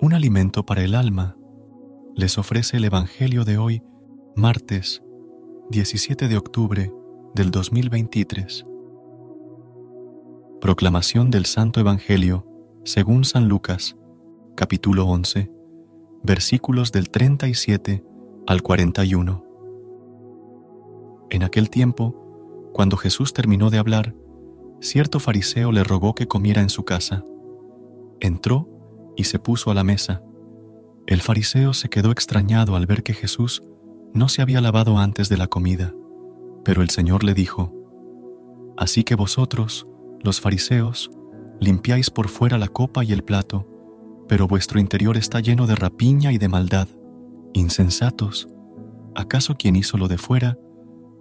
Un alimento para el alma, les ofrece el Evangelio de hoy, martes 17 de octubre del 2023. Proclamación del Santo Evangelio según San Lucas, capítulo 11, versículos del 37 al 41. En aquel tiempo, cuando Jesús terminó de hablar, cierto fariseo le rogó que comiera en su casa. Entró y se puso a la mesa. El fariseo se quedó extrañado al ver que Jesús no se había lavado antes de la comida, pero el Señor le dijo, Así que vosotros, los fariseos, limpiáis por fuera la copa y el plato, pero vuestro interior está lleno de rapiña y de maldad. Insensatos, ¿acaso quien hizo lo de fuera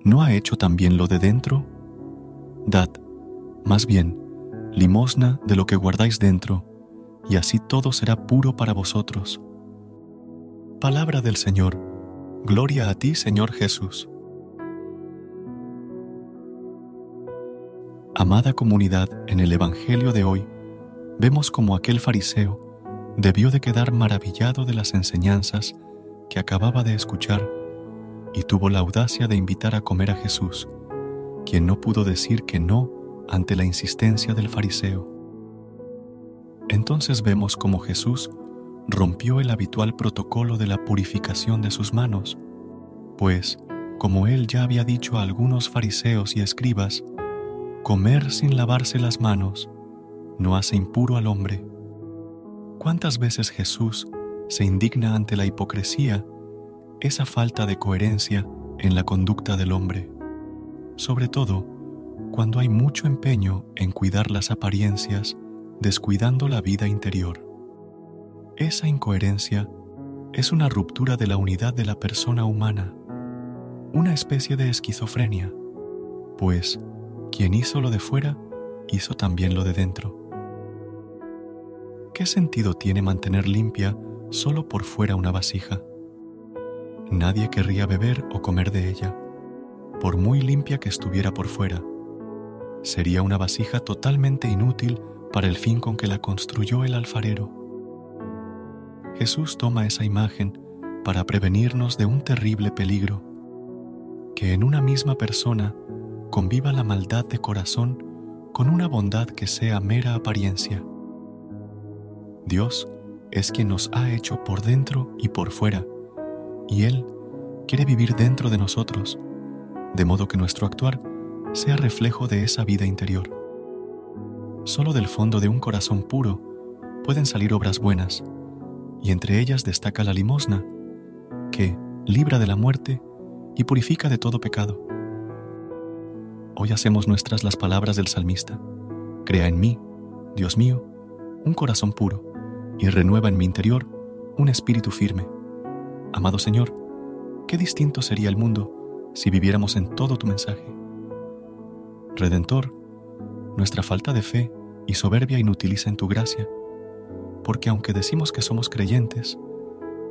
no ha hecho también lo de dentro? Dad, más bien, limosna de lo que guardáis dentro, y así todo será puro para vosotros. Palabra del Señor. Gloria a ti, Señor Jesús. Amada comunidad, en el Evangelio de hoy, vemos como aquel fariseo debió de quedar maravillado de las enseñanzas que acababa de escuchar y tuvo la audacia de invitar a comer a Jesús, quien no pudo decir que no ante la insistencia del fariseo. Entonces vemos cómo Jesús rompió el habitual protocolo de la purificación de sus manos, pues, como él ya había dicho a algunos fariseos y escribas, comer sin lavarse las manos no hace impuro al hombre. ¿Cuántas veces Jesús se indigna ante la hipocresía, esa falta de coherencia en la conducta del hombre? Sobre todo, cuando hay mucho empeño en cuidar las apariencias descuidando la vida interior. Esa incoherencia es una ruptura de la unidad de la persona humana, una especie de esquizofrenia, pues quien hizo lo de fuera hizo también lo de dentro. ¿Qué sentido tiene mantener limpia solo por fuera una vasija? Nadie querría beber o comer de ella, por muy limpia que estuviera por fuera. Sería una vasija totalmente inútil para el fin con que la construyó el alfarero. Jesús toma esa imagen para prevenirnos de un terrible peligro, que en una misma persona conviva la maldad de corazón con una bondad que sea mera apariencia. Dios es quien nos ha hecho por dentro y por fuera, y Él quiere vivir dentro de nosotros, de modo que nuestro actuar sea reflejo de esa vida interior. Solo del fondo de un corazón puro pueden salir obras buenas, y entre ellas destaca la limosna, que libra de la muerte y purifica de todo pecado. Hoy hacemos nuestras las palabras del salmista. Crea en mí, Dios mío, un corazón puro, y renueva en mi interior un espíritu firme. Amado Señor, qué distinto sería el mundo si viviéramos en todo tu mensaje. Redentor, nuestra falta de fe y soberbia inutiliza en tu gracia, porque aunque decimos que somos creyentes,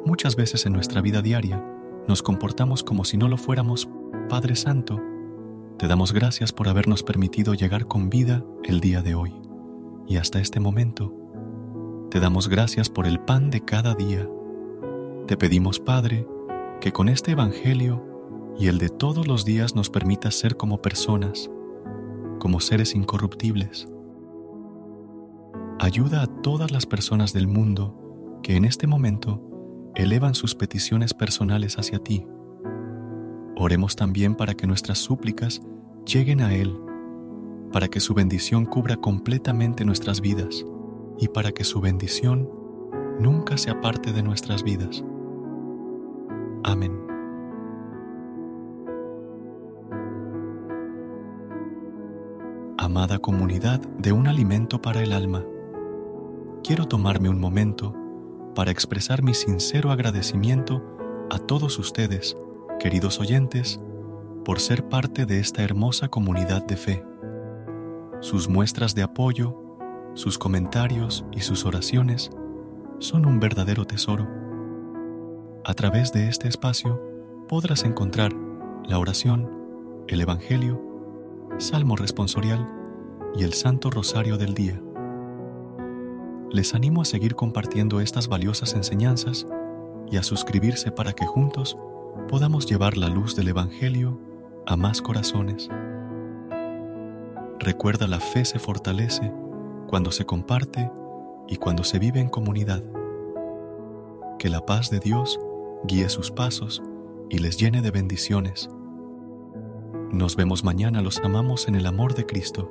muchas veces en nuestra vida diaria nos comportamos como si no lo fuéramos, Padre Santo, te damos gracias por habernos permitido llegar con vida el día de hoy y hasta este momento. Te damos gracias por el pan de cada día. Te pedimos, Padre, que con este Evangelio y el de todos los días nos permitas ser como personas, como seres incorruptibles, Ayuda a todas las personas del mundo que en este momento elevan sus peticiones personales hacia ti. Oremos también para que nuestras súplicas lleguen a Él, para que su bendición cubra completamente nuestras vidas y para que su bendición nunca se aparte de nuestras vidas. Amén. Amada comunidad de un alimento para el alma, quiero tomarme un momento para expresar mi sincero agradecimiento a todos ustedes, queridos oyentes, por ser parte de esta hermosa comunidad de fe. Sus muestras de apoyo, sus comentarios y sus oraciones son un verdadero tesoro. A través de este espacio podrás encontrar la oración, el Evangelio, Salmo responsorial y el Santo Rosario del Día. Les animo a seguir compartiendo estas valiosas enseñanzas y a suscribirse para que juntos podamos llevar la luz del Evangelio a más corazones. Recuerda la fe se fortalece cuando se comparte y cuando se vive en comunidad. Que la paz de Dios guíe sus pasos y les llene de bendiciones. Nos vemos mañana, los amamos en el amor de Cristo.